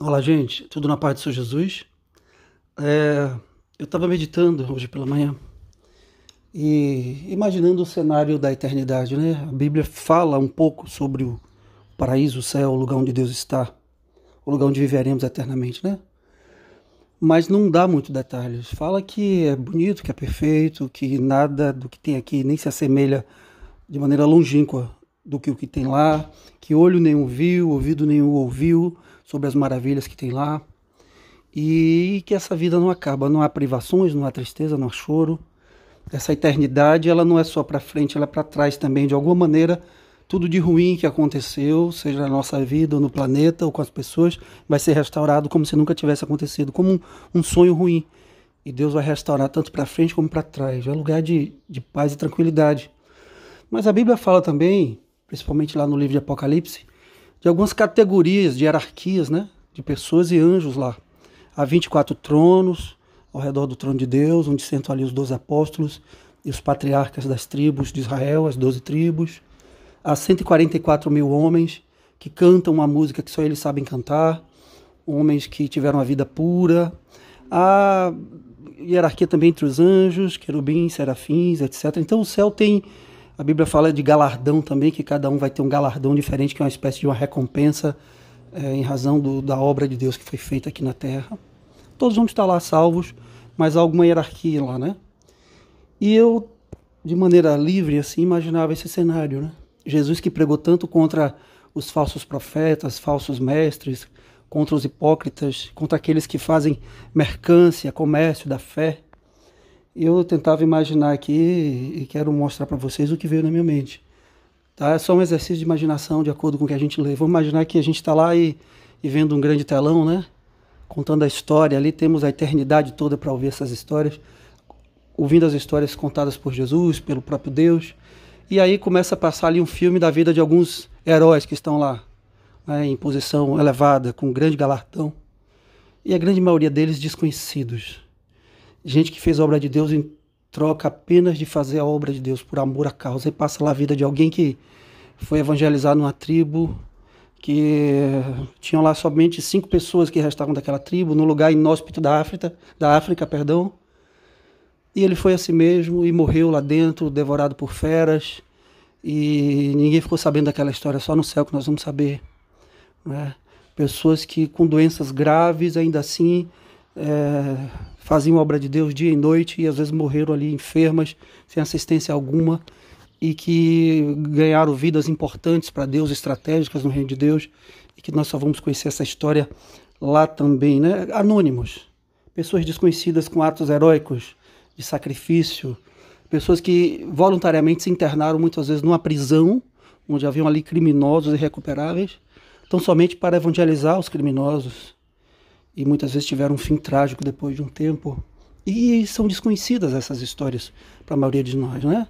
Olá, gente, tudo na paz do Senhor Jesus? É, eu estava meditando hoje pela manhã e imaginando o cenário da eternidade, né? A Bíblia fala um pouco sobre o paraíso, o céu, o lugar onde Deus está, o lugar onde viveremos eternamente, né? Mas não dá muito detalhes. Fala que é bonito, que é perfeito, que nada do que tem aqui nem se assemelha de maneira longínqua do que o que tem lá, que olho nenhum viu, ouvido nenhum ouviu sobre as maravilhas que tem lá. E que essa vida não acaba, não há privações, não há tristeza, não há choro. Essa eternidade, ela não é só para frente, ela é para trás também, de alguma maneira. Tudo de ruim que aconteceu, seja na nossa vida, ou no planeta, ou com as pessoas, vai ser restaurado como se nunca tivesse acontecido, como um, um sonho ruim. E Deus vai restaurar tanto para frente como para trás. É lugar de, de paz e tranquilidade. Mas a Bíblia fala também principalmente lá no livro de Apocalipse, de algumas categorias de hierarquias, né? De pessoas e anjos lá. Há 24 tronos ao redor do trono de Deus, onde sentam ali os 12 apóstolos e os patriarcas das tribos de Israel, as 12 tribos. Há 144 mil homens que cantam uma música que só eles sabem cantar, homens que tiveram a vida pura. Há hierarquia também entre os anjos, querubins, serafins, etc. Então o céu tem a Bíblia fala de galardão também, que cada um vai ter um galardão diferente, que é uma espécie de uma recompensa é, em razão do, da obra de Deus que foi feita aqui na terra. Todos vão estar lá salvos, mas há alguma hierarquia lá, né? E eu, de maneira livre, assim, imaginava esse cenário, né? Jesus que pregou tanto contra os falsos profetas, falsos mestres, contra os hipócritas, contra aqueles que fazem mercância, comércio da fé eu tentava imaginar aqui e quero mostrar para vocês o que veio na minha mente. Tá? É só um exercício de imaginação de acordo com o que a gente lê. Vamos imaginar que a gente está lá e, e, vendo um grande telão, né? Contando a história. Ali temos a eternidade toda para ouvir essas histórias, ouvindo as histórias contadas por Jesus, pelo próprio Deus. E aí começa a passar ali um filme da vida de alguns heróis que estão lá, né, em posição elevada, com um grande galardão. E a grande maioria deles desconhecidos gente que fez a obra de Deus em troca apenas de fazer a obra de Deus por amor à causa e passa lá a vida de alguém que foi evangelizado numa tribo que tinham lá somente cinco pessoas que restavam daquela tribo no lugar inóspito da África, da África, perdão. E ele foi assim mesmo e morreu lá dentro, devorado por feras. E ninguém ficou sabendo daquela história, só no céu que nós vamos saber. Né? Pessoas que com doenças graves, ainda assim, é, faziam obra de Deus dia e noite e às vezes morreram ali enfermas, sem assistência alguma, e que ganharam vidas importantes para Deus, estratégicas no reino de Deus, e que nós só vamos conhecer essa história lá também, né? Anônimos, pessoas desconhecidas com atos heróicos de sacrifício, pessoas que voluntariamente se internaram muitas vezes numa prisão, onde haviam ali criminosos irrecuperáveis, tão somente para evangelizar os criminosos e muitas vezes tiveram um fim trágico depois de um tempo. E são desconhecidas essas histórias para a maioria de nós, né?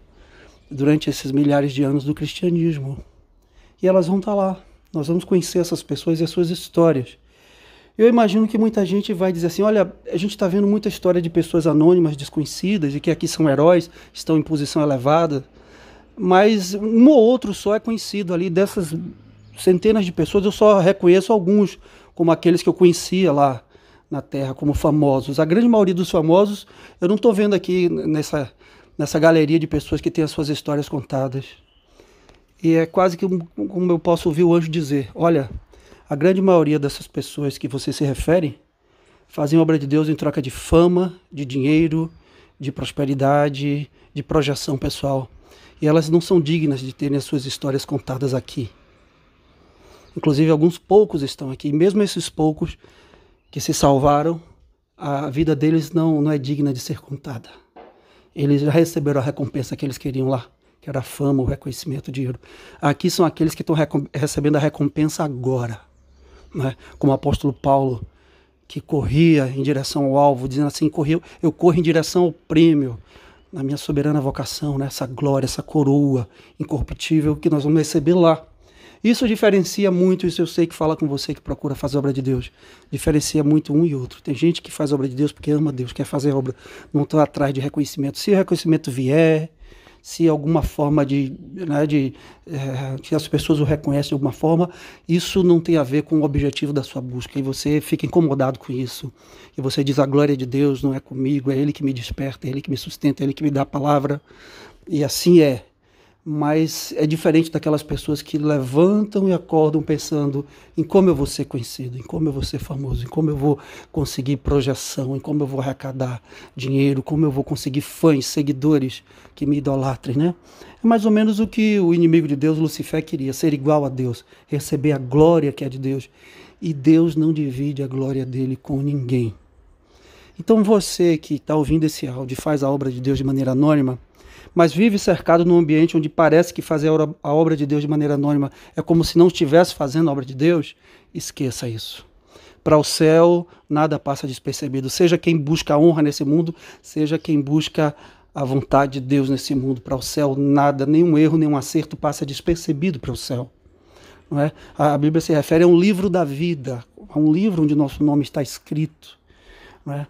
Durante esses milhares de anos do cristianismo. E elas vão estar tá lá. Nós vamos conhecer essas pessoas e as suas histórias. Eu imagino que muita gente vai dizer assim: olha, a gente está vendo muita história de pessoas anônimas, desconhecidas, e que aqui são heróis, estão em posição elevada, mas um ou outro só é conhecido ali. Dessas centenas de pessoas, eu só reconheço alguns como aqueles que eu conhecia lá na Terra, como famosos. A grande maioria dos famosos, eu não estou vendo aqui nessa, nessa galeria de pessoas que têm as suas histórias contadas. E é quase que como eu posso ouvir o anjo dizer: olha, a grande maioria dessas pessoas que você se refere fazem obra de Deus em troca de fama, de dinheiro, de prosperidade, de projeção pessoal. E elas não são dignas de terem as suas histórias contadas aqui. Inclusive, alguns poucos estão aqui. Mesmo esses poucos que se salvaram, a vida deles não, não é digna de ser contada. Eles já receberam a recompensa que eles queriam lá, que era a fama, o reconhecimento, o dinheiro. Aqui são aqueles que estão recebendo a recompensa agora. Né? Como o apóstolo Paulo, que corria em direção ao alvo, dizendo assim: correu, eu corro em direção ao prêmio, na minha soberana vocação, né? essa glória, essa coroa incorruptível que nós vamos receber lá. Isso diferencia muito, isso eu sei que fala com você que procura fazer obra de Deus. Diferencia muito um e outro. Tem gente que faz obra de Deus porque ama Deus, quer fazer obra, não está atrás de reconhecimento. Se o reconhecimento vier, se alguma forma de, né, de é, que as pessoas o reconhecem de alguma forma, isso não tem a ver com o objetivo da sua busca e você fica incomodado com isso. E você diz a glória de Deus não é comigo, é Ele que me desperta, é Ele que me sustenta, é Ele que me dá a palavra. E assim é mas é diferente daquelas pessoas que levantam e acordam pensando em como eu vou ser conhecido, em como eu vou ser famoso, em como eu vou conseguir projeção, em como eu vou arrecadar dinheiro, como eu vou conseguir fãs, seguidores que me idolatrem, né? É mais ou menos o que o inimigo de Deus, Lucifer, queria, ser igual a Deus, receber a glória que é de Deus. E Deus não divide a glória dele com ninguém. Então você que está ouvindo esse áudio e faz a obra de Deus de maneira anônima, mas vive cercado num ambiente onde parece que fazer a obra de Deus de maneira anônima é como se não estivesse fazendo a obra de Deus, esqueça isso. Para o céu, nada passa despercebido. Seja quem busca a honra nesse mundo, seja quem busca a vontade de Deus nesse mundo. Para o céu, nada, nenhum erro, nenhum acerto passa despercebido para o céu. Não é? A Bíblia se refere a um livro da vida, a um livro onde nosso nome está escrito. Não é?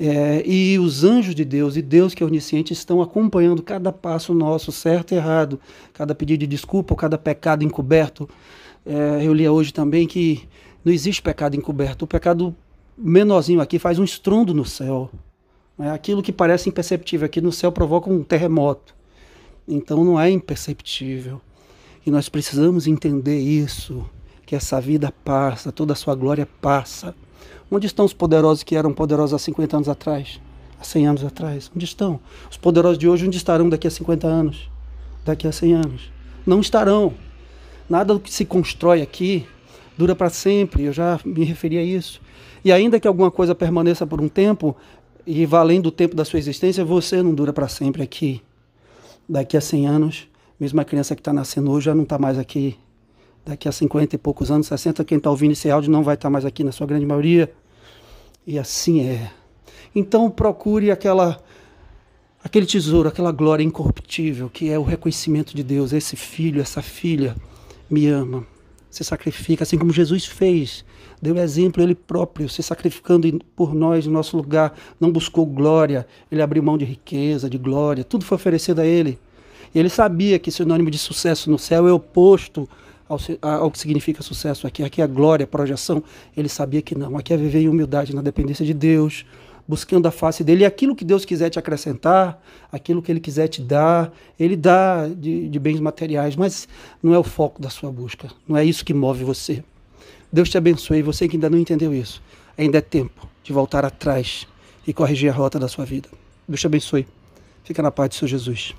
É, e os anjos de Deus e Deus que é onisciente estão acompanhando cada passo nosso, certo e errado, cada pedido de desculpa, cada pecado encoberto. É, eu li hoje também que não existe pecado encoberto. O pecado menorzinho aqui faz um estrondo no céu. É aquilo que parece imperceptível aqui no céu provoca um terremoto. Então não é imperceptível. E nós precisamos entender isso, que essa vida passa, toda a sua glória passa. Onde estão os poderosos que eram poderosos há 50 anos atrás? Há 100 anos atrás? Onde estão? Os poderosos de hoje, onde estarão daqui a 50 anos? Daqui a 100 anos? Não estarão. Nada do que se constrói aqui dura para sempre, eu já me referi a isso. E ainda que alguma coisa permaneça por um tempo, e valendo o tempo da sua existência, você não dura para sempre aqui. Daqui a 100 anos, mesmo a criança que está nascendo hoje já não está mais aqui daqui a 50 e poucos anos, 60, quem está ouvindo esse áudio não vai estar tá mais aqui na sua grande maioria. E assim é. Então procure aquela aquele tesouro, aquela glória incorruptível, que é o reconhecimento de Deus. Esse filho, essa filha me ama, se sacrifica, assim como Jesus fez. Deu exemplo ele próprio, se sacrificando por nós no nosso lugar. Não buscou glória, ele abriu mão de riqueza, de glória, tudo foi oferecido a ele. E ele sabia que sinônimo de sucesso no céu é oposto ao, ao, que significa sucesso aqui. Aqui é glória, projeção. Ele sabia que não. Aqui é viver em humildade, na dependência de Deus, buscando a face dele. E aquilo que Deus quiser te acrescentar, aquilo que Ele quiser te dar, Ele dá de, de bens materiais, mas não é o foco da sua busca. Não é isso que move você. Deus te abençoe. Você que ainda não entendeu isso, ainda é tempo de voltar atrás e corrigir a rota da sua vida. Deus te abençoe. Fica na paz de seu Jesus.